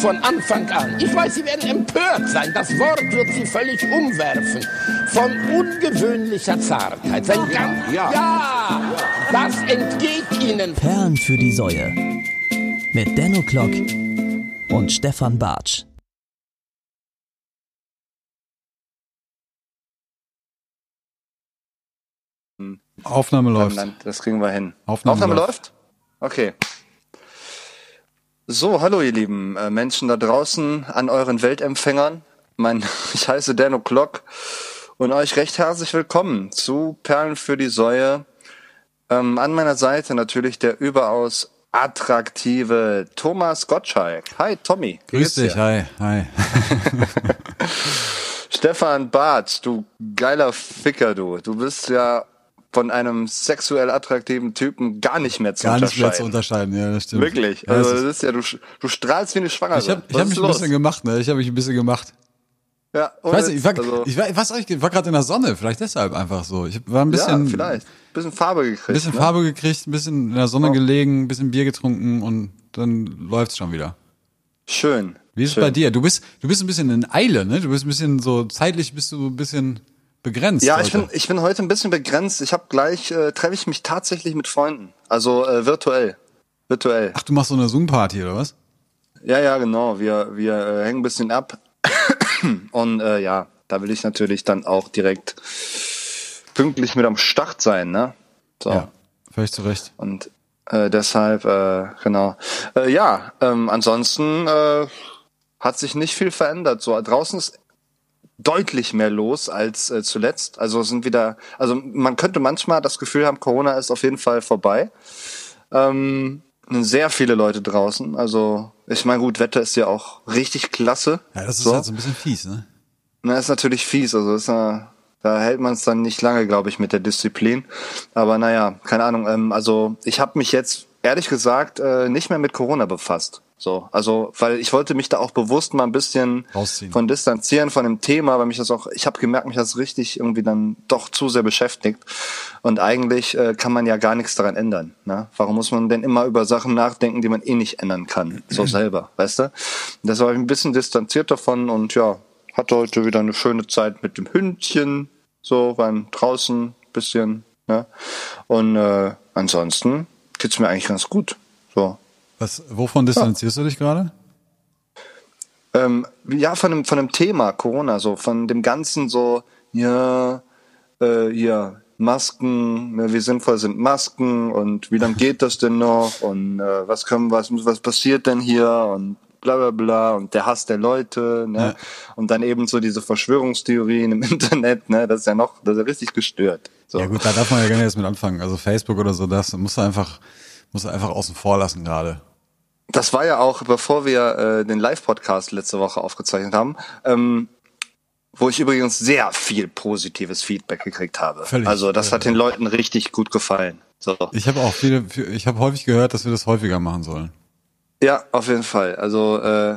von Anfang an. Ich weiß, Sie werden empört sein. Das Wort wird Sie völlig umwerfen. Von ungewöhnlicher Zartheit. Sein ganz, ja. ja, das entgeht Ihnen. Perlen für die Säue. Mit Denno Klock und Stefan Bartsch. Aufnahme läuft. Das kriegen wir hin. Aufnahme, Aufnahme läuft. läuft? Okay. So, hallo ihr lieben äh, Menschen da draußen an euren Weltempfängern. Mein, ich heiße Dan O'Clock und euch recht herzlich willkommen zu Perlen für die Säue. Ähm, an meiner Seite natürlich der überaus attraktive Thomas Gottschalk. Hi Tommy. Grüß dich, hi, hi. Stefan Barth, du geiler Ficker, du. Du bist ja von einem sexuell attraktiven Typen gar nicht mehr zu gar unterscheiden. Gar nicht mehr zu unterscheiden, ja, das stimmt. Wirklich. Ja, also das ist ja, du, du strahlst wie eine Schwangere. Ich habe hab mich los? ein bisschen gemacht, ne? Ich habe mich ein bisschen gemacht. Ja, ich weiß nicht, ich war, also, ich war, ich war gerade in der Sonne, vielleicht deshalb einfach so. Ich war ein bisschen. Ja, vielleicht. Ein bisschen Farbe gekriegt. Ein bisschen ne? Farbe gekriegt, ein bisschen in der Sonne oh. gelegen, ein bisschen Bier getrunken und dann läuft's schon wieder. Schön. Wie ist es bei dir? Du bist, du bist ein bisschen in Eile, ne? Du bist ein bisschen so, zeitlich bist du ein bisschen begrenzt. Ja, heute. ich bin, ich bin heute ein bisschen begrenzt. Ich habe gleich, äh, treffe ich mich tatsächlich mit Freunden. Also äh, virtuell. Virtuell. Ach, du machst so eine Zoom-Party oder was? Ja, ja, genau. Wir, wir äh, hängen ein bisschen ab. Und äh, ja, da will ich natürlich dann auch direkt pünktlich mit am Start sein, ne? So. Ja, völlig zu Recht. Und äh, deshalb, äh, genau. Äh, ja, ähm, ansonsten äh, hat sich nicht viel verändert. So draußen ist deutlich mehr los als äh, zuletzt. Also sind wieder, also man könnte manchmal das Gefühl haben, Corona ist auf jeden Fall vorbei. Ähm, sehr viele Leute draußen. Also ich meine, gut, Wetter ist ja auch richtig klasse. Ja, das ist so. halt so ein bisschen fies, ne? Na, ist natürlich fies. Also ist ja, da hält man es dann nicht lange, glaube ich, mit der Disziplin. Aber naja, keine Ahnung. Ähm, also ich habe mich jetzt ehrlich gesagt äh, nicht mehr mit Corona befasst. So, also, weil ich wollte mich da auch bewusst mal ein bisschen Rausziehen. von distanzieren von dem Thema, weil mich das auch, ich habe gemerkt, mich das richtig irgendwie dann doch zu sehr beschäftigt. Und eigentlich äh, kann man ja gar nichts daran ändern. Ne? Warum muss man denn immer über Sachen nachdenken, die man eh nicht ändern kann, so selber, weißt du? Das war ich ein bisschen distanziert davon und ja, hatte heute wieder eine schöne Zeit mit dem Hündchen, so beim draußen bisschen, ne? Und äh, ansonsten geht's mir eigentlich ganz gut. So, was, wovon distanzierst ja. du dich gerade? Ähm, ja, von dem, von dem Thema Corona, so von dem Ganzen so, ja, äh, ja, Masken, ne, wie sinnvoll sind Masken und wie lange geht das denn noch und äh, was können, was, was passiert denn hier und bla bla bla und der Hass der Leute, ne? Ja. Und dann eben so diese Verschwörungstheorien im Internet, ne? Das ist ja noch, das ist ja richtig gestört. So. Ja gut, da darf man ja nicht erst mit anfangen. Also Facebook oder so, das muss einfach, muss einfach außen vor lassen gerade. Das war ja auch, bevor wir äh, den Live-Podcast letzte Woche aufgezeichnet haben, ähm, wo ich übrigens sehr viel positives Feedback gekriegt habe. Völlig, also das hat den Leuten richtig gut gefallen. So. Ich habe auch viele, ich habe häufig gehört, dass wir das häufiger machen sollen. Ja, auf jeden Fall. Also äh,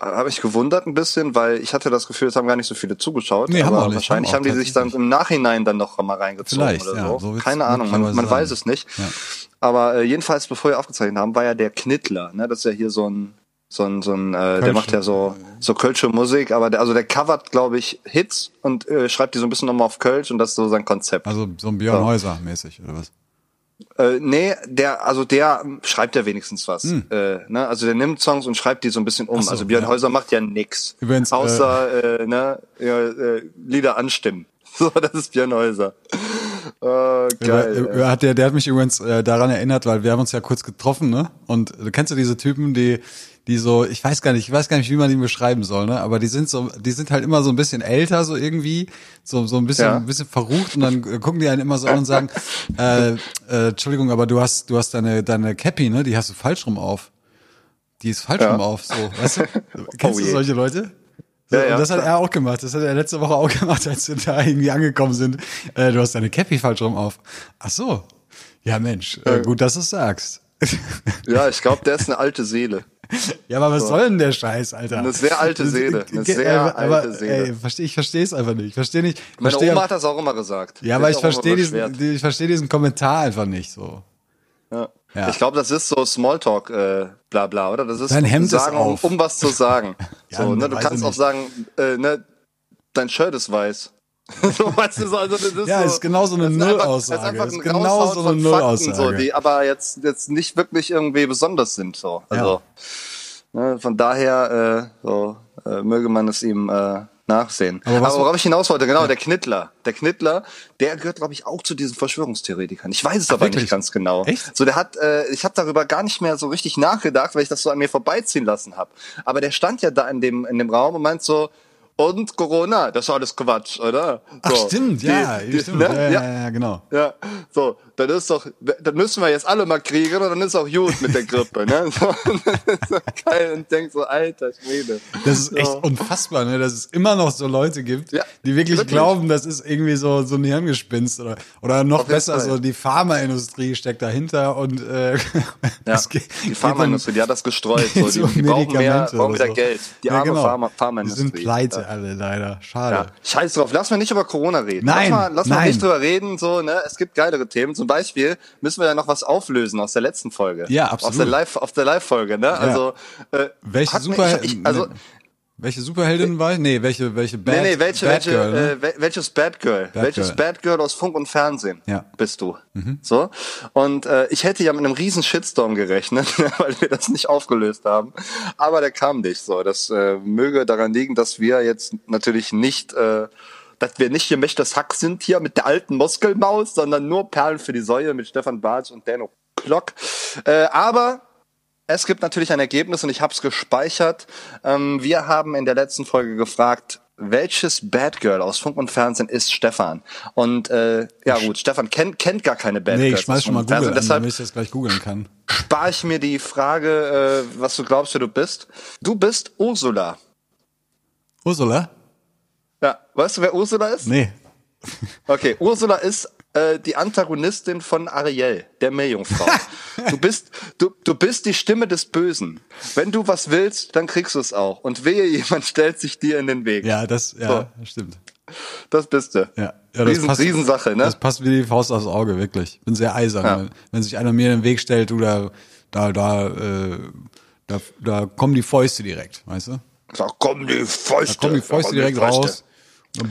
habe ich gewundert ein bisschen, weil ich hatte das Gefühl, es haben gar nicht so viele zugeschaut. Nee, aber haben nicht, wahrscheinlich haben, haben die sich dann im Nachhinein dann noch mal reingezogen Vielleicht, oder so. Ja, so Keine Ahnung, man, man weiß es nicht. Ja. Aber äh, jedenfalls, bevor wir aufgezeichnet haben, war ja der Knittler. Ne? Das ist ja hier so ein so ein, so ein äh, der macht ja so so kölsche Musik, aber der, also der covert, glaube ich, Hits und äh, schreibt die so ein bisschen nochmal auf Kölsch und das ist so sein Konzept. Also so ein Björn Häuser mäßig oder was? Äh, nee, der, also der schreibt ja wenigstens was. Hm. Äh, ne? Also der nimmt Songs und schreibt die so ein bisschen um. So, also Björn ja. Häuser macht ja nix. Übrigens, außer äh, äh, ne, ja, äh, Lieder anstimmen. So, das ist Björn Häuser. Oh, geil. Der, hat der, der hat mich übrigens äh, daran erinnert, weil wir haben uns ja kurz getroffen, ne? Und du kennst du diese Typen, die die so, ich weiß gar nicht, ich weiß gar nicht, wie man die beschreiben soll, ne? Aber die sind so, die sind halt immer so ein bisschen älter, so irgendwie, so so ein bisschen, ja. ein bisschen verrucht und dann gucken die einen immer so an und sagen, äh, äh, Entschuldigung, aber du hast, du hast deine deine Cappy, ne? Die hast du falsch rum auf. Die ist falsch ja. rum auf, so, weißt du? Kennst oh du solche Leute? Ja, ja, und das hat er auch gemacht. Das hat er letzte Woche auch gemacht, als wir da irgendwie angekommen sind. Äh, du hast deine Cappy falsch rum auf. Ach so. Ja, Mensch, äh, gut, dass du es sagst. Ja, ich glaube, der ist eine alte Seele. Ja, aber was so. soll denn der Scheiß, Alter? Eine sehr alte Seele. Eine sehr aber, alte Seele. Ey, versteh, ich verstehe es einfach nicht. Ich verstehe nicht. Meine versteh, Oma hat das auch immer gesagt. Ja, aber ich verstehe diesen, ich verstehe diesen Kommentar einfach nicht so. Ja. Ja. Ich glaube, das ist so Smalltalk, äh, bla bla, oder? Das ist Dein Hemd ist sagen, um, auf. um was zu sagen. Ja, so, ne? Du kannst auch sagen, äh, ne, dein Shirt ist weiß. so, weißt du, so, also das ist Ja, so, ist genau so eine ist Nullaussage. Ist Ist genau so eine Nullaussage. So, die aber jetzt, jetzt nicht wirklich irgendwie besonders sind. So. Also, ne, von daher äh, so, äh, möge man es ihm äh, nachsehen. Aber Aber, worauf ich hinaus wollte, genau, der Knittler. Der Knittler, der gehört, glaube ich, auch zu diesen Verschwörungstheoretikern. Ich weiß es aber wirklich? nicht ganz genau. Echt? So, der hat, äh, ich habe darüber gar nicht mehr so richtig nachgedacht, weil ich das so an mir vorbeiziehen lassen habe. Aber der stand ja da in dem, in dem Raum und meint so, und Corona, das ist alles Quatsch, oder? Ach, So, stimmt, die- ja, die- stimmt. ne? Ja, ja, ja, ja, genau. ja, so, dann ist doch, dann müssen wir jetzt alle mal kriegen und dann ist auch gut mit der Grippe, ne? So, so geil und denkt so, alter Schwede. Das ist echt So. unfassbar, ne? dass es immer noch so Leute gibt, Ja, die wirklich, wirklich. glauben, das ist irgendwie so, so ein Hirngespinst oder, oder noch Auf besser, so die Pharmaindustrie steckt dahinter und äh, Ja, geht- die Pharmaindustrie, die hat das gestreut. So. Die, um die brauchen mehr, Medikamente brauchen wieder so. Geld. Die Ja, arme genau. Pharma, Die Pharmaindustrie. sind pleite Ja. alle leider. Schade. Ja, scheiß drauf. Lass mal nicht über Corona reden. Nein, lass mal, lass mal nein. nicht drüber reden. So, ne? Es gibt geilere Themen. Zum Beispiel müssen wir ja noch was auflösen aus der letzten Folge. Ja, absolut. Aus der Live, auf der Live-Folge, ne? Also, äh, Welche Super ich, ich, also, welche Superheldin war ich? Nee, welche welche Bad, nee, nee, welche, Bad welche, Girl, ne? äh, wel- welches Bad Girl? Bad welches Girl. Bad Girl aus Funk und Fernsehen Ja. Mhm. bist du? So. Und äh, ich hätte ja mit einem riesen Shitstorm gerechnet, weil wir das nicht aufgelöst haben. Aber der kam nicht so. Das äh, möge daran liegen, dass wir jetzt natürlich nicht, äh, dass wir nicht hier Mächtes Hack sind hier mit der alten Muskelmaus, sondern nur Perlen für die Säue mit Stefan Bartsch und Dano Klock. Äh, aber es gibt natürlich ein Ergebnis und ich habe es gespeichert. Ähm, wir haben in der letzten Folge gefragt, welches Bad Girl aus Funk und Fernsehen ist Stefan? Und äh, ja gut, Stefan kennt, kennt gar keine Bad Nee, Girls. ich schmeiß schon mal Google an, Deshalb damit ich das gleich googeln kann. spare ich mir die Frage, äh, was du glaubst, wer du bist. Du bist Ursula. Ursula? Ja, weißt du, wer Ursula ist? Nee. Okay, Ursula ist äh, die Antagonistin von Ariel, der Meerjungfrau. du bist du, du bist die Stimme des Bösen. Wenn du was willst, dann kriegst du es auch. Und wehe, jemand stellt sich dir in den Weg. Ja, das ja, stimmt. Das bist du. Ja, ja das Riesen, passt, Riesensache, ne? Das passt wie die Faust aufs Auge, wirklich. Bin sehr eisern. Ja. Wenn, wenn sich einer mir in den Weg stellt, du da, da, da, äh, da, da kommen die Fäuste direkt, weißt du? Da kommen die Fäuste. Da kommen die Fäuste direkt raus.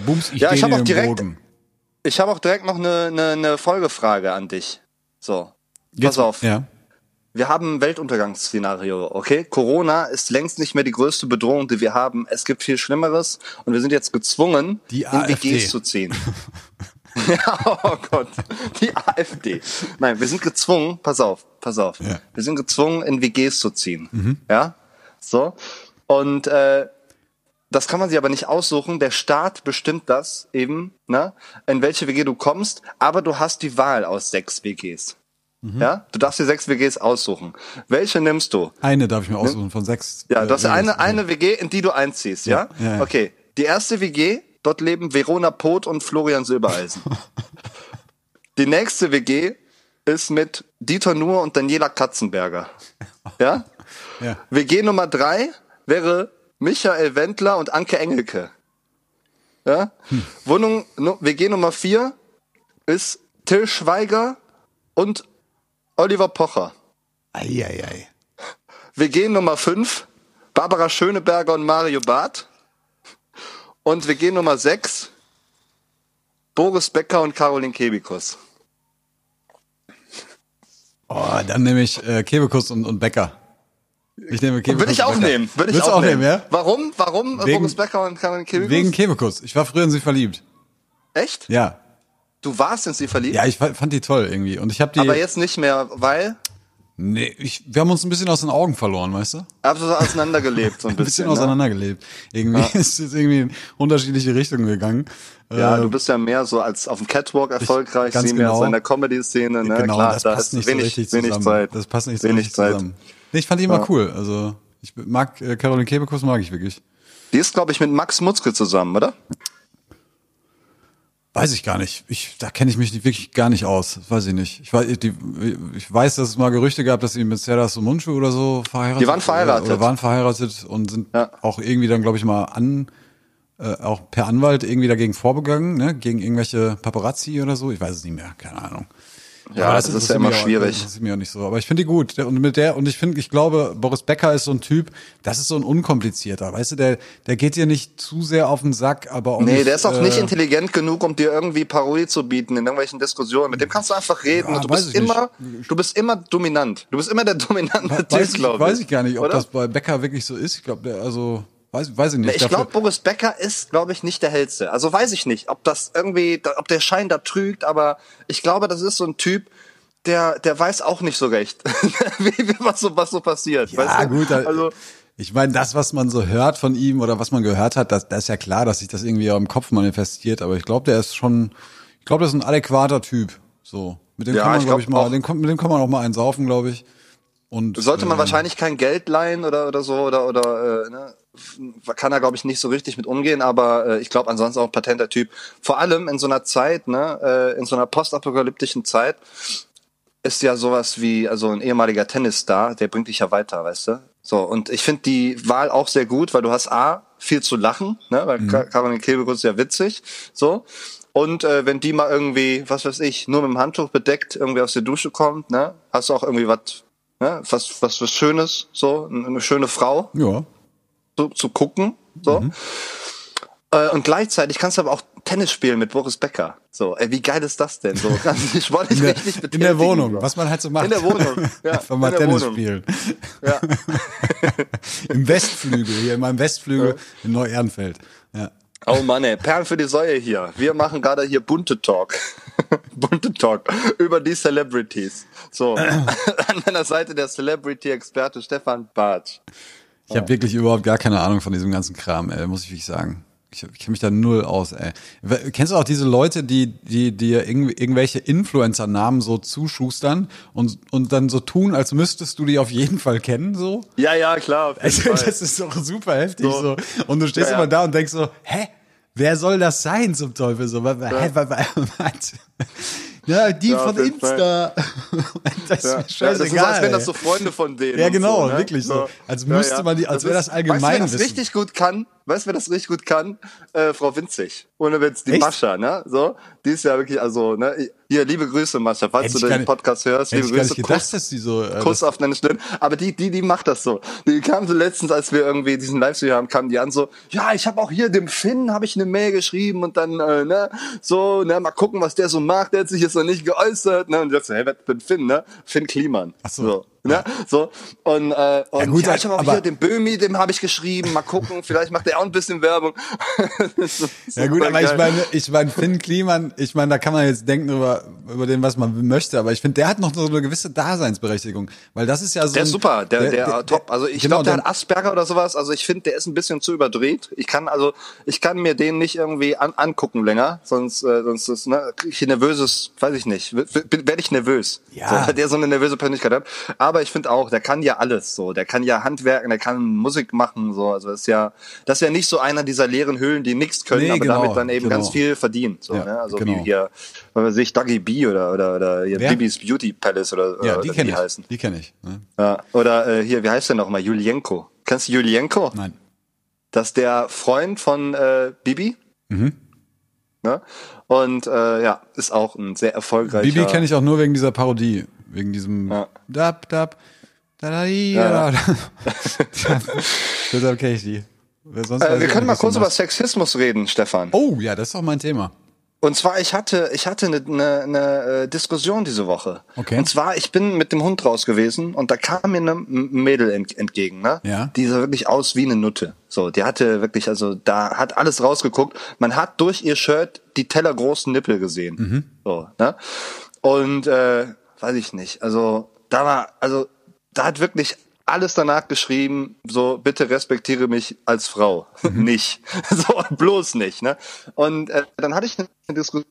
Bums ich Ja, ich den hab auch direkt- Boden. Ich habe auch direkt noch eine, eine, eine Folgefrage an dich. So. Geht's- Pass auf. Ja. Wir haben ein Weltuntergangsszenario, okay? Corona ist längst nicht mehr die größte Bedrohung, die wir haben. Es gibt viel Schlimmeres und wir sind jetzt gezwungen, Die in AfD. WGs zu ziehen. ja, oh Gott. Die AfD. Nein, wir sind gezwungen, pass auf, pass auf. Ja. Wir sind gezwungen, in WGs zu ziehen. Ja? So. Und äh, das kann man sich aber nicht aussuchen. Der Staat bestimmt das eben, ne, in welche WG du kommst, aber du hast die Wahl aus sechs WGs. Ja, du darfst dir sechs WGs aussuchen. Welche nimmst du? Eine darf ich mir aussuchen von sechs. Ja, äh, du hast WGs. eine, eine WG, in die du einziehst, ja? Ja, ja, ja. Okay. Die erste WG, dort leben Verona Poth und Florian Silbereisen. die nächste WG ist mit Dieter Nuhr und Daniela Katzenberger. Ja? Ja. WG Nummer drei wäre Michael Wendler und Anke Engelke. Ja? Hm. Wohnung, nu- WG Nummer vier ist Till Schweiger und Oliver Pocher. Eieiei. WG Nummer 5, Barbara Schöneberger und Mario Barth. Und WG Nummer 6, Boris Becker und Caroline Kebikus. Oh, dann nehme ich äh, Kebekus und, und Bäcker. Ich nehme Kebekus Würde ich auch nehmen. Würde ich auch, nehmen, ja? Warum? Warum äh, Wegen- Boris Becker und Caroline Kebikus? Wegen Kebekus. Ich war früher in sie verliebt. Echt? Ja. Du warst in sie verliebt? Ja, ich fa- fand die toll irgendwie. Und ich habe die. aber jetzt nicht mehr, weil nee, ich, wir haben uns ein bisschen aus den Augen verloren, weißt du? absolut auseinandergelebt so ein Ein bisschen bisschen. ne? auseinandergelebt. Irgendwie ist es irgendwie in unterschiedliche Richtungen gegangen. Ja, Äh, du bist ja mehr so als auf dem Catwalk erfolgreich, ganz sie mehr genau. so in der Comedy-Szene, ne? genau, Klar, das da passt nicht wenig, so richtig wenig zusammen. Zeit. Das passt nicht so wenig richtig Zeit. zusammen. Nee, ich fand die immer Ja. cool. Also ich mag äh, Caroline Kebekus mag ich wirklich. Die ist, glaube ich, mit Max Mutzke zusammen, oder? Weiß ich gar nicht. Ich, da kenne ich mich nicht- wirklich gar nicht aus. Weiß ich nicht. Ich weiß, die, ich weiß, dass es mal Gerüchte gab, dass sie mit Serdar Sumuncu oder so verheiratet Die waren verheiratet. Oder, oder waren verheiratet und sind Ja. auch irgendwie dann, glaube ich, mal an, äh, auch per Anwalt irgendwie dagegen vorbegangen, ne? Gegen irgendwelche Paparazzi oder so. Ich weiß es nicht mehr. Keine Ahnung. Ja, Aber das, ist ja interessiert immer mich auch- schwierig. Das ist mir auch nicht so. Aber ich finde die gut. Und mit der, und ich finde, ich glaube, Boris Becker ist so ein Typ, das ist so ein unkomplizierter. Weißt du, der, der geht dir nicht zu sehr auf den Sack, aber auch Nee, nicht, der ist auch äh, nicht intelligent genug, um dir irgendwie Parodie zu bieten in irgendwelchen Diskussionen. Mit dem kannst du einfach reden Ja, und du bist ich nicht. immer, du bist immer dominant. Du bist immer der dominante Weiß Typ, ich, glaube ich. weiß ich gar nicht, ob Oder? das bei Becker wirklich so ist. Ich glaube, der, also, weiß, weiß ich nicht. Ich glaube, Boris Becker ist, glaube ich, nicht der hellste. Also weiß ich nicht, ob das irgendwie, ob der Schein da trügt, aber ich glaube, das ist so ein Typ, der, der weiß auch nicht so recht, wie, wie, was, so, was so passiert. Ja, weißt du? gut, Also, ich meine, das, was man so hört von ihm oder was man gehört hat, das, das ist ja klar, dass sich das irgendwie auch im Kopf manifestiert. Aber ich glaube, der ist schon, ich glaube, das ist ein adäquater Typ. So, mit dem Ja, kann man, ich glaube glaub ich mal, den, mit dem kann man auch mal einen saufen, glaube ich. Und sollte man äh, wahrscheinlich kein Geld leihen oder, oder so oder, oder äh, ne? Kann er, glaube ich, nicht so richtig mit umgehen, aber äh, ich glaube ansonsten auch ein patenter Typ. Vor allem in so einer Zeit, ne, äh, in so einer postapokalyptischen Zeit, ist ja sowas wie, also ein ehemaliger Tennisstar, der bringt dich ja weiter, weißt du? So, und ich finde die Wahl auch sehr gut, weil du hast A, viel zu lachen, ne, weil mhm. Caroline Kebekus ist ja witzig, so. Und äh, wenn die mal irgendwie, was weiß ich, nur mit dem Handtuch bedeckt irgendwie aus der Dusche kommt, ne, hast du auch irgendwie was, ne, was, was, was Schönes, so, eine schöne Frau Ja. Zu, zu gucken, so. Mhm. Äh, und gleichzeitig kannst du aber auch Tennis spielen mit Boris Becker. So, ey, wie geil ist das denn? So, kannst dich sportlich In der, richtig in betätigen. der Wohnung, was man halt so macht. In der Wohnung, ja, Einfach mal in der Tennis Wohnung. spielen. Ja. Im Westflügel, hier in meinem Westflügel in Neu-Ehrenfeld. Ja. Oh Mann, ey, Perlen für die Säue hier. Wir machen gerade hier bunte Talk. bunte Talk über die Celebrities. So, an meiner Seite der Celebrity-Experte Stefan Bartsch. Ich habe wirklich überhaupt gar keine Ahnung von diesem ganzen Kram, ey, muss ich wirklich sagen. Ich, ich kenne mich da null aus, ey. Kennst du auch diese Leute, die die dir irgendw irgendwelche Influencer-Namen so zuschustern und und dann so tun, als müsstest du die auf jeden Fall kennen, so? Ja, ja, klar. Also, das ist doch super heftig so. So. Und du stehst Ja, ja. immer da und denkst so, hä? Wer soll das sein zum Teufel so? Hä, was, was? Ja, die Ja, von Insta. das ist mir ja, scheißegal. das ist, als wären das so Freunde von denen. Ja, genau, so, ne? wirklich so. Als müsste man die- als wäre das allgemein Weißt du, wer das wissen. richtig gut kann? Weißt du, wer das richtig gut kann? Äh, Frau Winzig. Ohne Witz, die Echt? Mascha, ne? So, die ist ja wirklich, also, ne? Hier, liebe Grüße, Mascha, falls Hätte du den Podcast hörst, liebe Grüße, gedacht, Kuss, dass die so. Äh, Kuss auf deine Stirn. Aber die, die, die macht das so. Die kam so letztens, als wir irgendwie diesen Livestream haben, kamen die an so, ja, ich habe auch hier dem Finn, habe ich eine Mail geschrieben und dann, äh, ne, so, ne, mal gucken, was der so macht. Der hat sich jetzt noch nicht geäußert, ne? Und ich dachte so, hey, wer bin Finn, ne? Finn Kliman. Ach so. Ne? So. Und, äh, und ja, gut, ich habe auch aber- hier den Böhmi, dem habe ich geschrieben. Mal gucken, vielleicht macht er auch ein bisschen Werbung. Ja gut, aber ich geil. meine, ich meine Finn Kliman, ich meine, da kann man jetzt denken über über den, was man möchte, aber ich finde, der hat noch so eine gewisse Daseinsberechtigung, weil das ist ja so. Der ist super, der, der, top. Also ich genau, glaube, der der- hat Asperger oder sowas. Also ich finde, der ist ein bisschen zu überdreht. Ich kann also, ich kann mir den nicht irgendwie an, angucken länger, sonst, äh, sonst ist, ne, krieg ich ein nervöses, weiß ich nicht, werde ich nervös. Ja. So, weil der so eine nervöse Persönlichkeit hat. Aber ich finde auch, der kann ja alles so. Der kann ja Handwerken, der kann Musik machen, so. Also das ist ja, das ist ja nicht so einer dieser leeren Höhlen, die nichts können, Nee, aber genau, damit dann eben genau. ganz viel verdienen. So, Ja, ne? Also genau. wie hier, was weiß ich, Dougie B oder, oder, oder hier Wer? Bibis Beauty Palace oder, ja, oder die kenne ich. heißen. Die kenne ich. Ne? Ja, oder äh, hier, wie heißt der nochmal? Julienko. Kennst du Julienko? Nein. Das ist der Freund von äh, Bibi. Mhm. Ne? Und äh, ja, ist auch ein sehr erfolgreicher. Bibi kenne ich auch nur wegen dieser Parodie, wegen diesem Ja. Dab Dab. Da, da, Ja, ja. Deshalb kenne ich die. Äh, wir können mal kurz über. Sexismus reden, Stefan. Oh, ja, das ist auch mein Thema. Und zwar, ich hatte, ich hatte eine, eine, eine äh, Diskussion diese Woche. Okay. Und zwar, ich bin mit dem Hund raus gewesen und da kam mir eine Mädel ent, entgegen, ne? Ja. Die sah wirklich aus wie eine Nutte. So, die hatte wirklich, also da hat alles rausgeguckt. Man hat durch ihr Shirt die tellergroßen Nippel gesehen. Mhm. So, ne? Und äh, weiß ich nicht. Also da war, also da hat wirklich alles danach geschrieben, so bitte respektiere mich als Frau, Mhm. nicht, so bloß nicht, ne? Und äh, dann hatte ich eine Diskussion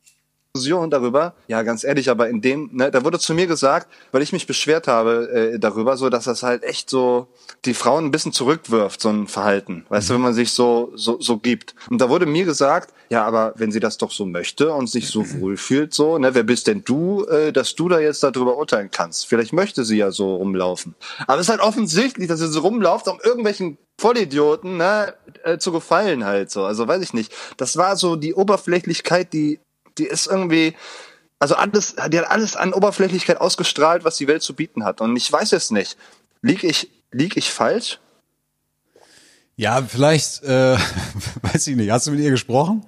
darüber, ja ganz ehrlich, aber in dem, ne, da wurde zu mir gesagt, weil ich mich beschwert habe äh, darüber, so dass das halt echt so die Frauen ein bisschen zurückwirft, so ein Verhalten, weißt du, wenn man sich so so so gibt. Und da wurde mir gesagt, ja, aber wenn sie das doch so möchte und sich so wohlfühlt, so, ne, wer bist denn du, äh, dass du da jetzt darüber urteilen kannst? Vielleicht möchte sie ja so rumlaufen. Aber es ist halt offensichtlich, dass sie so rumläuft, um irgendwelchen Vollidioten ne, äh, zu gefallen halt so. Also weiß ich nicht. Das war so die Oberflächlichkeit, die die ist irgendwie also alles, die hat alles an Oberflächlichkeit ausgestrahlt, was die Welt zu bieten hat. Und ich weiß es nicht. Lieg ich, lieg ich falsch? Ja, vielleicht, äh, weiß ich nicht. Hast du mit ihr gesprochen?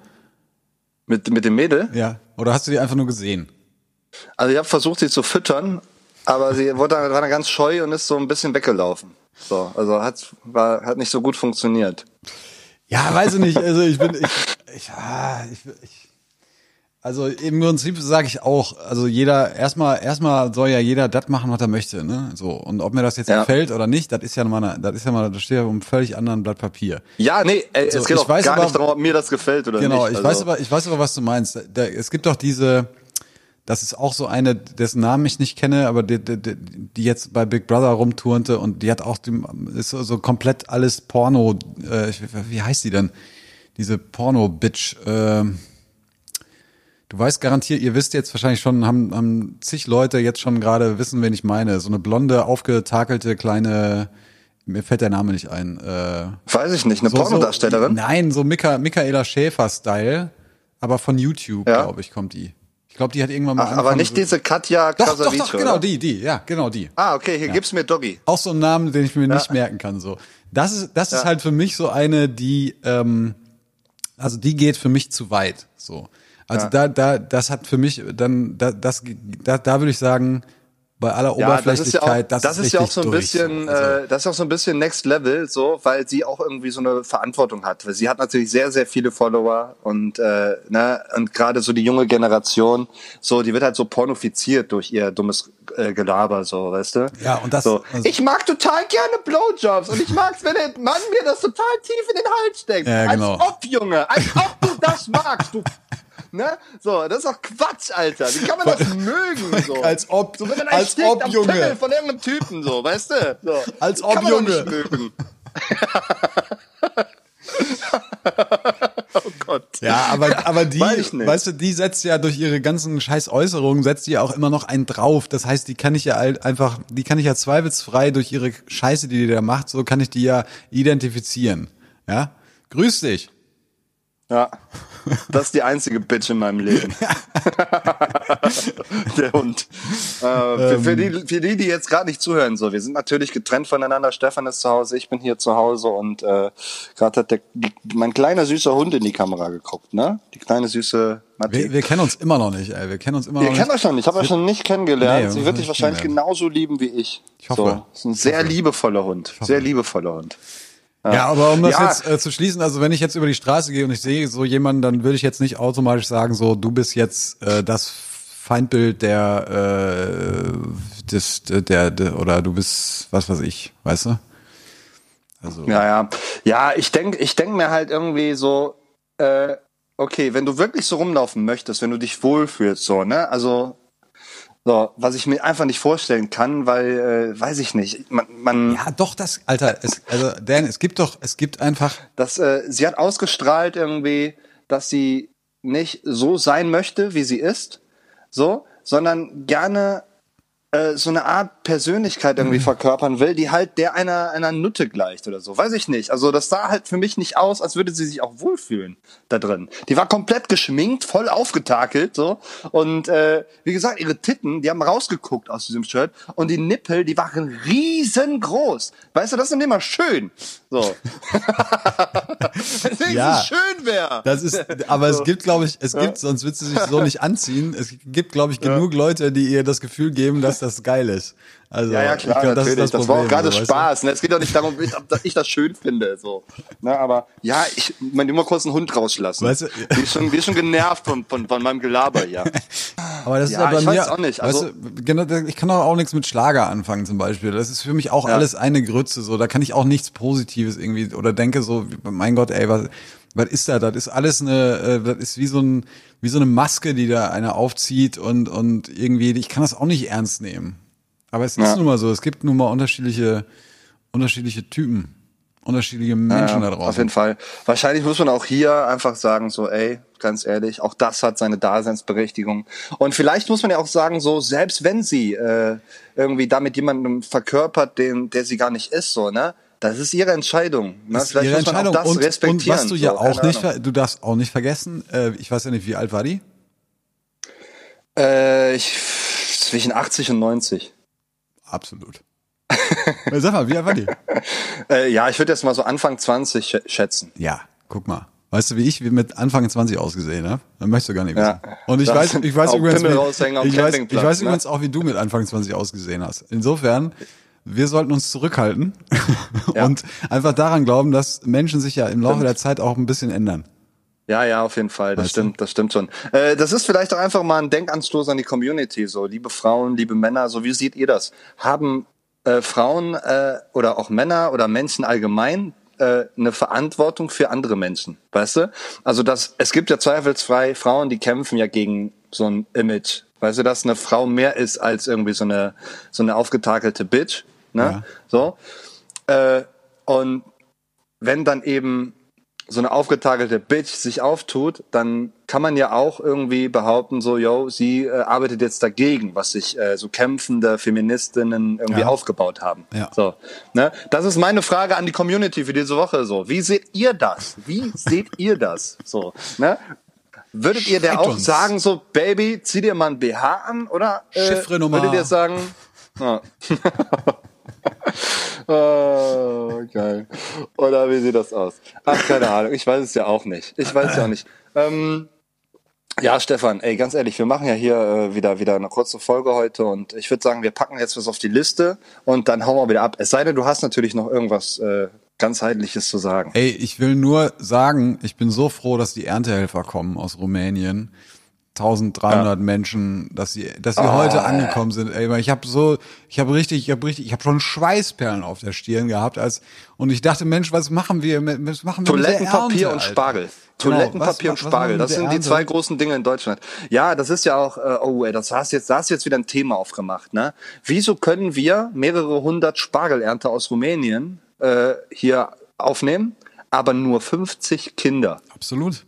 Mit, mit dem Mädel? Ja. Oder hast du die einfach nur gesehen? Also ich habe versucht, sie zu füttern, aber sie wurde, war dann ganz scheu und ist so ein bisschen weggelaufen. So, also hat, war, hat nicht so gut funktioniert. Ja, weiß ich nicht. Also ich bin, ich, ich, ah, ich, ich also im Prinzip sage ich auch, also jeder erstmal erstmal soll ja jeder das machen, was er möchte, ne? So und ob mir das jetzt Ja. gefällt oder nicht, das ist ja mal, eine- das ist ja mal, das steht ja auf einem völlig anderen Blatt Papier. Ja, nee, ey, So, es geht auch gar aber- nicht darum, ob mir das gefällt oder Genau, nicht. ich also, weiß aber, ich weiß aber, was du meinst. Da, es gibt doch diese, das ist auch so eine, dessen Namen ich nicht kenne, aber die, die, die jetzt bei Big Brother rumturnte und die hat auch, die, ist so, so komplett alles Porno, äh, wie heißt die denn? Diese Porno-Bitch, ähm, Du weißt garantiert, ihr wisst jetzt wahrscheinlich schon, haben, haben zig Leute jetzt schon gerade wissen, wen ich meine. So eine blonde, aufgetakelte kleine, mir fällt der Name nicht ein. Äh, Weiß ich nicht, eine so, Pornodarstellerin? So, nein, so Mika, Michaela Schäfer-Style, aber von YouTube, Ja. glaube ich, kommt die. Ich glaube, die hat irgendwann mal Ach, aber nicht so- diese Katja Doch, doch, doch, genau oder? die, die, ja, genau die. Ah, okay, hier gib's mir Doggy. Auch so ein Namen, den ich mir nicht merken kann. So, das ist, das ist Ja. halt für mich so eine, die, ähm, also die geht für mich zu weit. So, also Ja. da, da, das hat für mich dann, da, das, da, da würde ich sagen, bei aller Ja, das ist ja auch, Oberflächlichkeit, das das, ist ja auch so ein durch, bisschen, so. Also, äh, das ist auch so ein bisschen Next Level, so, weil sie auch irgendwie so eine Verantwortung hat. Weil sie hat natürlich sehr, sehr viele Follower und äh, ne, und gerade so die junge Generation, so, die wird halt so pornofiziert durch ihr dummes äh, Gelaber, so, weißt du? Ja, und das- So, also- ich mag total gerne Blowjobs und ich mag's, wenn der Mann mir das total tief in den Hals steckt. Ja, genau. Als ob, Junge, als ob du das magst, du. Ne? So, das ist doch Quatsch, Alter. Wie kann man das mögen? So? Als ob- so, wenn man als ob, am Junge. Pimmel von irgendeinem Typen, so, weißt du? So. Als Kann ob, man doch Junge. Nicht mögen. oh Gott. Ja, aber, aber die, Weiß weißt du, die setzt ja durch ihre ganzen scheiß Äußerungen, setzt die ja auch immer noch einen drauf. Das heißt, die kann ich ja halt einfach, die kann ich ja zweifelsfrei durch ihre Scheiße, die die da macht, so kann ich die ja identifizieren. Ja? Grüß dich. Ja. Das ist die einzige Bitch in meinem Leben. Der Hund. Äh, für, für, die, für die, die jetzt gerade nicht zuhören, so, wir sind natürlich getrennt voneinander. Stefan ist zu Hause, ich bin hier zu Hause und äh, gerade hat der, die, mein kleiner süßer Hund in die Kamera geguckt, ne? Die kleine süße Matti. Wir, wir kennen uns immer noch nicht, ey. Wir kennen uns immer Ihr noch kennt nicht. euch noch nicht, ich habe euch noch nicht kennengelernt. Nee, Sie wir wird dich wahrscheinlich genauso lieben wie ich. Ich hoffe. So, ist ein sehr liebevoller Hund. Sehr liebevoller Hund. Ja, aber um das Ja. jetzt äh, zu schließen, also wenn ich jetzt über die Straße gehe und ich sehe so jemanden, dann würde ich jetzt nicht automatisch sagen, so du bist jetzt äh, das Feindbild der, äh, des, der, der, oder du bist, was weiß ich, weißt du? Also, Ja, ja. Ja, ich denk, ich denk mir halt irgendwie so, äh, okay, wenn du wirklich so rumlaufen möchtest, wenn du dich wohlfühlst, so, ne? Also, so, was ich mir einfach nicht vorstellen kann, weil, äh, weiß ich nicht, man, man ja, doch, das, Alter, es, also Dan, es gibt doch, es gibt einfach, das, äh, sie hat ausgestrahlt irgendwie, dass sie nicht so sein möchte, wie sie ist, so, sondern gerne äh, so eine Art Persönlichkeit irgendwie verkörpern will, die halt der einer, einer Nutte gleicht oder so. Weiß ich nicht. Also das sah halt für mich nicht aus, als würde sie sich auch wohlfühlen da drin. Die war komplett geschminkt, voll aufgetakelt so. Und äh, wie gesagt, ihre Titten, die haben rausgeguckt aus diesem Shirt und die Nippel, die waren riesengroß. Weißt du, das ist mal schön. So. Deswegen Ja. es schön wäre. das ist, aber es gibt, glaube ich, es gibt, sonst würdest du sich so nicht anziehen. Es gibt, glaube ich, genug Leute, die ihr das Gefühl geben, dass das geil ist. Also, Ja, ja, klar, glaub, natürlich. Das, das, war auch gerade so? Spaß. Ne? Es geht doch nicht darum, ob ich das schön finde. So. Ne? Aber ja, ich meine, immer kurz einen Hund rauslassen. Weißt du- ist schon, schon genervt von, von, von meinem Gelaber, ja. Aber das Ja, ist ja bei ich mir, weiß auch nicht, also- weißt du, genau, ich kann auch, auch nichts mit Schlager anfangen zum Beispiel. Das ist für mich auch Ja. alles eine Grütze, so. Da kann ich auch nichts Positives irgendwie, oder denke so, mein Gott, ey, was, was ist da? Das ist alles eine, äh, das ist wie so ein, wie so eine Maske, die da einer aufzieht und, und irgendwie, ich kann das auch nicht ernst nehmen. Aber es ist Ja. nun mal so, es gibt nun mal unterschiedliche, unterschiedliche Typen, unterschiedliche Menschen ja, da draußen. Auf jeden Fall. Wahrscheinlich muss man auch hier einfach sagen, so, ey, ganz ehrlich, auch das hat seine Daseinsberechtigung. Und vielleicht muss man ja auch sagen, so, selbst wenn sie äh, irgendwie damit jemandem verkörpert, den, der sie gar nicht ist, so, ne? Das ist ihre Entscheidung. Ne? Das ist ihre muss man Entscheidung. auch das und, und respektieren. was du ja so, auch nicht, Ahnung. du darfst auch nicht vergessen, äh, ich weiß ja nicht, wie alt war die? Äh, ich, zwischen 80 und 90. Absolut. Sag mal, wie alt war die? Äh, ja, ich würde jetzt mal so Anfang 20 sch schätzen. Ja, guck mal. Weißt du, wie ich mit Anfang 20 ausgesehen habe? Dann möchtest du gar nicht wissen. Ja. Und ich weiß, ich weiß übrigens, wie, ich weiß, ich weiß übrigens auch, wie du mit Anfang 20 ausgesehen hast. Insofern, wir sollten uns zurückhalten Ja. und einfach daran glauben, dass Menschen sich ja im Laufe der Zeit auch ein bisschen ändern. Ja, ja, auf jeden Fall. Das Weißt du? stimmt, das stimmt schon. Äh, das ist vielleicht auch einfach mal ein Denkanstoß an die Community. So, liebe Frauen, liebe Männer, so wie seht ihr das? Haben äh, Frauen äh, oder auch Männer oder Menschen allgemein äh, eine Verantwortung für andere Menschen? Weißt du? Also das, es gibt ja zweifelsfrei Frauen, die kämpfen ja gegen so ein Image. Weißt du, dass eine Frau mehr ist als irgendwie so eine so eine aufgetakelte Bitch. Ne? Ja. So. Äh, und wenn dann eben so eine aufgetakelte Bitch sich auftut, dann kann man ja auch irgendwie behaupten, so, yo, sie äh, arbeitet jetzt dagegen, was sich äh, so kämpfende Feministinnen irgendwie Ja. aufgebaut haben. Ja. So, ne? Das ist meine Frage an die Community für diese Woche. So, wie seht ihr das? Wie seht ihr das? So, ne? Würdet ihr der Schreibt auch uns. sagen, so, Baby, zieh dir mal ein BH an? Oder äh, würdet ihr sagen, ja. Oh, geil. Oder wie sieht das aus? Ach, keine Ahnung. Ich weiß es ja auch nicht. Ich weiß es ja auch nicht. Ähm, ja, Stefan, ey, ganz ehrlich, wir machen ja hier äh, wieder wieder eine kurze Folge heute und ich würde sagen, wir packen jetzt was auf die Liste und dann hauen wir wieder ab. Es sei denn, du hast natürlich noch irgendwas äh, ganzheitliches zu sagen. Ey, ich will nur sagen, ich bin so froh, dass die Erntehelfer kommen aus Rumänien. 1300 Menschen, dass sie, dass sie Ah. heute angekommen sind. Ey, ich habe so, ich habe richtig, ich habe richtig, ich habe schon Schweißperlen auf der Stirn gehabt, als und ich dachte, Mensch, was machen wir, mit, was machen wir Toilettenpapier Ernte, und? Spargel. Genau, Toilettenpapier was- und Spargel. Das sind die Ernte? zwei großen Dinge in Deutschland. Ja, das ist ja auch, äh, oh ey, das hast jetzt, da hast jetzt wieder ein Thema aufgemacht, ne? Wieso können wir mehrere hundert Spargelernte aus Rumänien äh, hier aufnehmen, aber nur 50 Kinder? Absolut.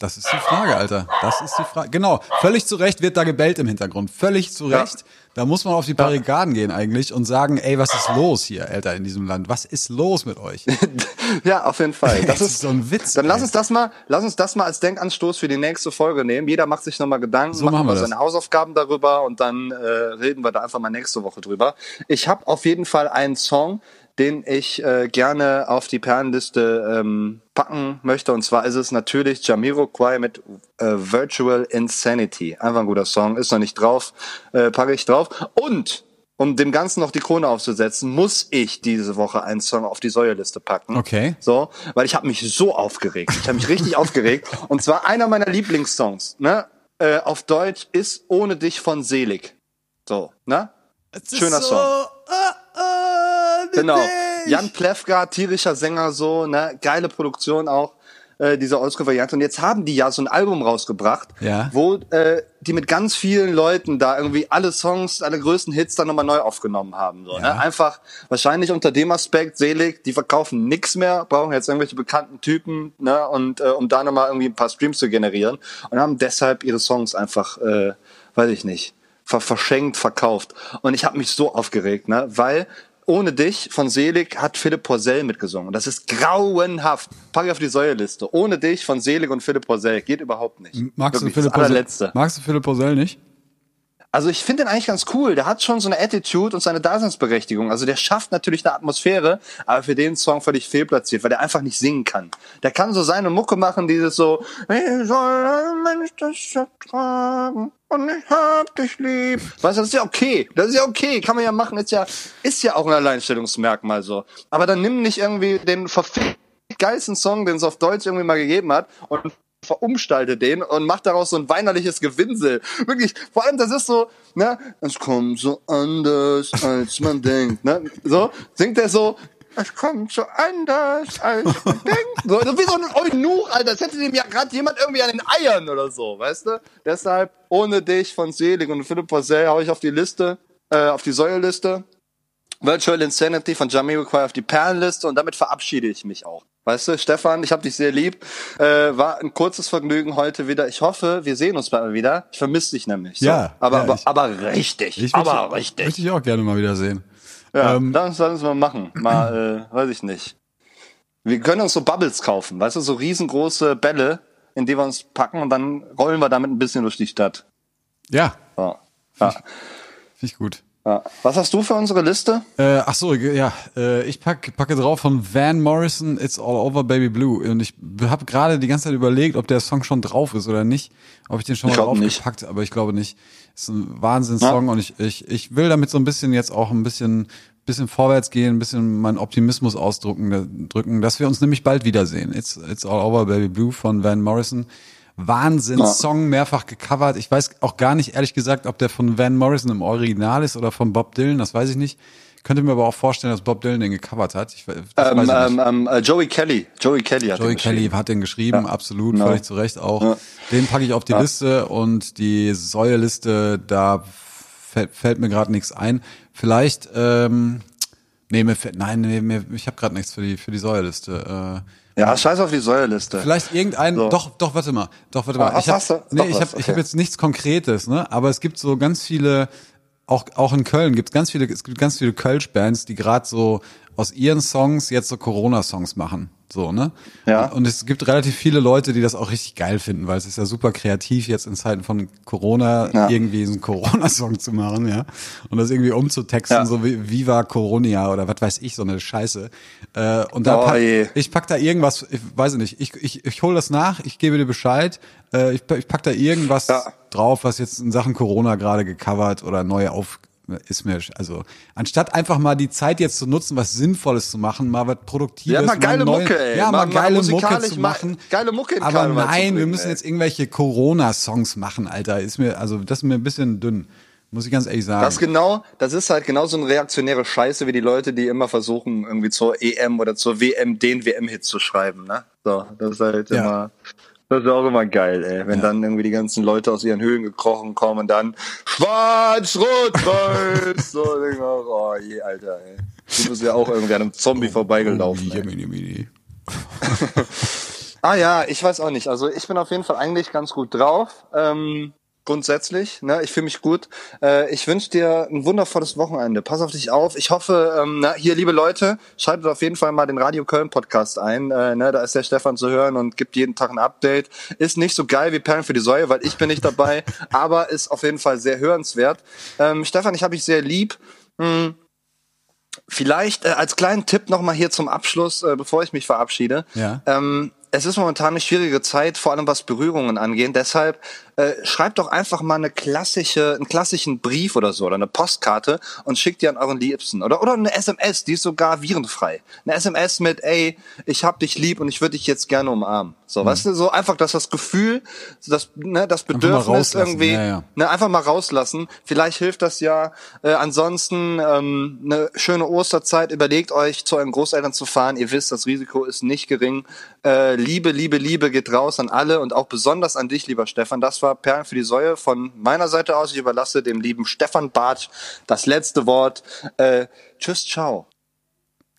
Das ist die Frage, Alter. Das ist die Frage. Genau. Völlig zu Recht wird da gebellt im Hintergrund. Völlig zu Ja. Recht. Da muss man auf die Barrikaden gehen eigentlich und sagen, ey, was ist los hier, Alter, in diesem Land? Was ist los mit euch? ja, auf jeden Fall. Das Das ist ist so ein Witz. Dann lass ey. uns das mal, lass uns das mal als Denkanstoß für die nächste Folge nehmen. Jeder macht sich nochmal Gedanken, So machen wir seine Hausaufgaben darüber und dann äh, reden wir da einfach mal nächste Woche drüber. Ich habe auf jeden Fall einen Song, den ich äh, gerne auf die Perlenliste ähm, packen möchte. Und zwar ist es natürlich Jamiroquai mit äh, Virtual Insanity. Einfach ein guter Song, ist noch nicht drauf, äh, packe ich drauf. Und um dem Ganzen noch die Krone aufzusetzen, muss ich diese Woche einen Song auf die Säuerliste packen. Okay. So, weil ich habe mich so aufgeregt. Ich habe mich richtig aufgeregt. Und zwar einer meiner Lieblingssongs, ne? Äh, auf Deutsch ist Ohne dich von Selig. So, ne? Schöner so, Song. Äh, Genau. dich. Jan Plewka, tierischer Sänger, so, ne? Geile Produktion auch, äh, diese Oldschool-Variante. Und jetzt haben die ja so ein Album rausgebracht, Ja. wo äh, die mit ganz vielen Leuten da irgendwie alle Songs, alle größten Hits dann nochmal neu aufgenommen haben. So, Ja. ne? Einfach wahrscheinlich unter dem Aspekt, selig, die verkaufen nix mehr, brauchen jetzt irgendwelche bekannten Typen, ne? Und äh, um da nochmal irgendwie ein paar Streams zu generieren. Und haben deshalb ihre Songs einfach, äh, weiß ich nicht, ver verschenkt, verkauft. Und ich habe mich so aufgeregt, ne? Weil ohne dich von Selig hat Philipp Porzell mitgesungen. Das ist grauenhaft. Pack ich auf die Säuerliste. Ohne dich von Selig und Philipp Porzell geht überhaupt nicht. Magst du Wirklich, Philipp das Posel? allerletzte. Magst du Philipp Posel nicht? Also ich finde den eigentlich ganz cool. Der hat schon so eine Attitude und seine Daseinsberechtigung. Also der schafft natürlich eine Atmosphäre, aber für den Song völlig fehlplatziert, weil der einfach nicht singen kann. Der kann so seine Mucke machen, dieses so, wie soll ein Mensch das ertragen? Und ich hab dich lieb. Weißt du, das ist ja okay. Das ist ja okay. Kann man ja machen. Ist ja, ist ja auch ein Alleinstellungsmerkmal so. Aber dann nimm nicht irgendwie den verfickt geilsten Song, den es auf Deutsch irgendwie mal gegeben hat und verumstalte den und macht daraus so ein weinerliches Gewinsel. Wirklich, vor allem das ist so, ne, es kommt so anders, als man denkt, ne, so, singt er so, es kommt so anders, als man denkt. So, ist wie so ein Eunuch, Alter, das hätte dem ja gerade jemand irgendwie an den Eiern oder so, weißt du? Deshalb, ohne dich von Selig und Philipp Porzell hau ich auf die Liste, äh, auf die Säuerliste. Virtual Insanity von Jamiroquai auf die Perlenliste und damit verabschiede ich mich auch. Weißt du, Stefan, ich habe dich sehr lieb. Äh, war ein kurzes Vergnügen heute wieder. Ich hoffe, wir sehen uns bald mal wieder. Ich vermisse dich nämlich. So. Ja, aber, ja, aber, ich- aber richtig. Ich aber möchte- richtig. Möchte ich auch gerne mal wieder sehen. Ja, Ähm, das sollen wir mal machen. Mal, äh, weiß ich nicht. Wir können uns so Bubbles kaufen, weißt du, so riesengroße Bälle, in die wir uns packen und dann rollen wir damit ein bisschen durch die Stadt. Ja, Ja. ja. Finde ich gut. Ja. Was hast du für unsere Liste? Äh, ach so, ja, äh, ich pack, packe drauf von Van Morrison, It's All Over Baby Blue. Und ich habe gerade die ganze Zeit überlegt, ob der Song schon drauf ist oder nicht. Ob ich den schon Ich mal draufgepackt, aber ich glaube nicht. Ist ein Wahnsinnssong Ja. und ich, ich, ich will damit so ein bisschen jetzt auch ein bisschen, bisschen vorwärts gehen, ein bisschen meinen Optimismus ausdrücken, drücken, dass wir uns nämlich bald wiedersehen. It's, It's All Over Baby Blue von Van Morrison. Wahnsinns-Song, mehrfach gecovert. Ich weiß auch gar nicht, ehrlich gesagt, ob der von Van Morrison im Original ist oder von Bob Dylan, das weiß ich nicht. Könnte mir aber auch vorstellen, dass Bob Dylan den gecovert hat. Ich, Ähm, ähm, ähm, äh, Joey Kelly. Joey Kelly hat Joey den Kelly geschrieben. hat den geschrieben, absolut, Genau. völlig zu Recht auch. Ja. Den packe ich auf die Liste und die Säuerliste, da fällt, fällt mir gerade nichts ein. Vielleicht, ähm, nee, mir fällt, nein, nee, mir, ich habe gerade nichts für die für die Säuerliste. Äh, Ja, scheiß auf die Säuerliste. Vielleicht irgendein, So. doch, doch, warte mal, doch, warte Ah, mal. was Ich hab, hast du? nee, ich was, habe ich okay. hab jetzt nichts Konkretes, ne? Aber es gibt so ganz viele, auch auch in Köln gibt es ganz viele, es gibt ganz viele Kölsch-Bands, die gerade so aus ihren Songs jetzt so Corona-Songs machen, so ne? Ja. Und, es gibt relativ viele Leute, die das auch richtig geil finden, weil es ist ja super kreativ jetzt in Zeiten von Corona Ja. irgendwie einen Corona-Song zu machen, ja, und das irgendwie umzutexten, Ja. so wie Viva Coronia oder was weiß ich, so eine Scheiße. Äh, und da Oh pack, ich pack da irgendwas, ich weiß nicht, ich, ich, ich hole das nach, ich gebe dir Bescheid, äh, ich, ich pack da irgendwas Ja. drauf, was jetzt in Sachen Corona gerade gecovert oder neu auf ist mir, also anstatt einfach mal die Zeit jetzt zu nutzen, was Sinnvolles zu machen, mal was Produktives, Ja, mal geile neu- Mucke, ey. ja, mal, Mal- mal geile Mucke zu mal machen, geile Mucke in aber Karneval nein, wir müssen ey. jetzt irgendwelche Corona-Songs machen, Alter, ist mir, also das ist mir ein bisschen dünn, muss ich ganz ehrlich sagen. Das genau, das ist halt genau so eine reaktionäre Scheiße wie die Leute, die immer versuchen, irgendwie zur EM oder zur WM den WM-Hit zu schreiben, ne? So, das ist halt Ja. immer, das ist auch immer geil, ey. Wenn Ja. dann irgendwie die ganzen Leute aus ihren Höhlen gekrochen kommen und dann schwarz, rot, weiß, so, oh je, Alter, ey. Du bist ja auch irgendwie an einem Zombie vorbeigelaufen, Oh, ey. Jemini, Mini. Ah ja, ich weiß auch nicht. Also ich bin auf jeden Fall eigentlich ganz gut drauf. Ähm, grundsätzlich, ne, ich fühle mich gut. Äh, ich wünsche dir ein wundervolles Wochenende. Pass auf dich auf. Ich hoffe, ähm, na, hier, liebe Leute, schaltet auf jeden Fall mal den Radio Köln Podcast ein. Äh, ne, da ist der Stefan zu hören und gibt jeden Tag ein Update. Ist nicht so geil wie Perlen für die Säue, weil ich bin nicht dabei, aber ist auf jeden Fall sehr hörenswert. Ähm, Stefan, ich habe dich sehr lieb. Hm, Vielleicht äh, als kleinen Tipp nochmal hier zum Abschluss, äh, bevor ich mich verabschiede. Ja. Ähm, es ist momentan eine schwierige Zeit, vor allem was Berührungen angeht. Deshalb äh, schreibt doch einfach mal eine klassische, einen klassischen Brief oder so oder eine Postkarte und schickt die an euren Liebsten oder oder eine SMS, die ist sogar virenfrei. Eine SMS mit, ey, ich hab dich lieb und ich würde dich jetzt gerne umarmen. So, weißt du, so einfach, dass das Gefühl, das, ne, das Bedürfnis irgendwie, ja, ja. ne, einfach mal rauslassen. Vielleicht hilft das ja. Äh, ansonsten ähm, eine schöne Osterzeit. Überlegt euch, zu euren Großeltern zu fahren. Ihr wisst, das Risiko ist nicht gering. Äh, Liebe, Liebe, Liebe geht raus an alle und auch besonders an dich, lieber Stefan. Das war Perlen für die Säue von meiner Seite aus. Ich überlasse dem lieben Stefan Bartsch das letzte Wort. Äh, tschüss, ciao.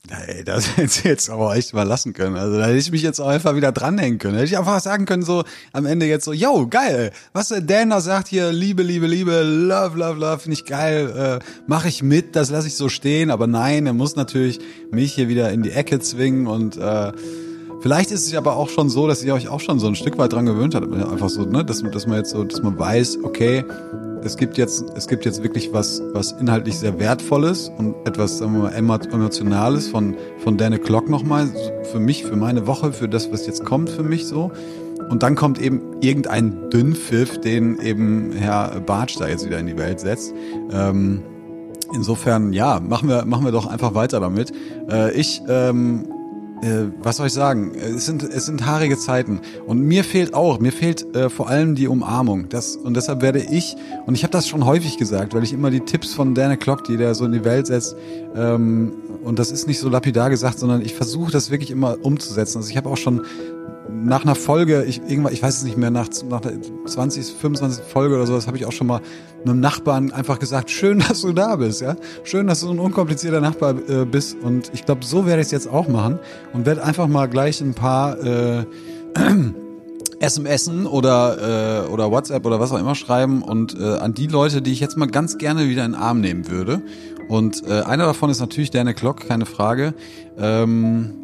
Ey, das hätte ich jetzt aber echt mal lassen können. Also da hätte ich mich jetzt auch einfach wieder dranhängen können. Hätte ich einfach sagen können, so am Ende jetzt so, yo, geil. Was der Dan da sagt hier, Liebe, Liebe, Liebe, Love, Love, Love, finde ich geil. Äh, Mache ich mit, das lasse ich so stehen. Aber nein, er muss natürlich mich hier wieder in die Ecke zwingen und äh, Vielleicht ist es aber auch schon so, dass ihr euch auch schon so ein Stück weit dran gewöhnt habt. Einfach so, ne, dass, dass man jetzt so, dass man weiß, okay, es gibt jetzt, es gibt jetzt wirklich was, was inhaltlich sehr Wertvolles und etwas, sagen wir mal, emo- Emotionales von, von Dan Clock nochmal, für mich, für meine Woche, für das, was jetzt kommt für mich so. Und dann kommt eben irgendein Dünnpfiff, den eben Herr Bartsch da jetzt wieder in die Welt setzt. Ähm, insofern, ja, machen wir, machen wir doch einfach weiter damit. Äh, ich, ähm, äh, was soll ich sagen? Es sind, es sind haarige Zeiten. Und mir fehlt auch, mir fehlt äh, vor allem die Umarmung. Das, und deshalb werde ich, und ich habe das schon häufig gesagt, weil ich immer die Tipps von Dana Clock, die der so in die Welt setzt, ähm, und das ist nicht so lapidar gesagt, sondern ich versuche das wirklich immer umzusetzen. Also ich habe auch schon nach einer Folge, ich irgendwann, ich weiß es nicht mehr, nach, nach der 20, 25 Folge oder sowas, habe ich auch schon mal einem Nachbarn einfach gesagt, schön, dass du da bist, ja. Schön, dass du so ein unkomplizierter Nachbar äh, bist. Und ich glaube, so werde ich es jetzt auch machen und werde einfach mal gleich ein paar äh, SMSen oder, äh, oder WhatsApp oder was auch immer schreiben und äh, an die Leute, die ich jetzt mal ganz gerne wieder in den Arm nehmen würde. Und äh, einer davon ist natürlich Dana Clock, keine Frage. Ähm,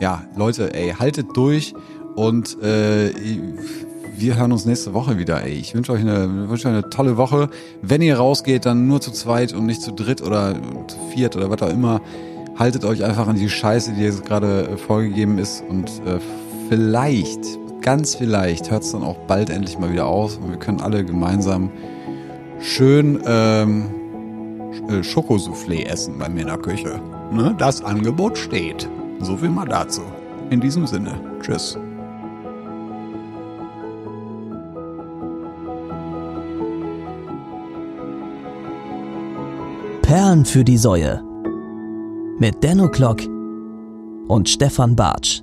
ja, Leute, ey, haltet durch und äh, wir hören uns nächste Woche wieder. Ey, ich wünsche euch eine, wünsche euch eine tolle Woche. Wenn ihr rausgeht, dann nur zu zweit und nicht zu dritt oder zu viert oder was auch immer. Haltet euch einfach an die Scheiße, die jetzt gerade äh, vorgegeben ist und äh, vielleicht, ganz vielleicht, hört es dann auch bald endlich mal wieder aus und wir können alle gemeinsam schön ähm, äh, Schokosoufflé essen bei mir in der Küche. Ne? Das Angebot steht. So viel mal dazu. In diesem Sinne, tschüss. Perlen für die Säue. Mit Denno Klock und Stefan Bartsch.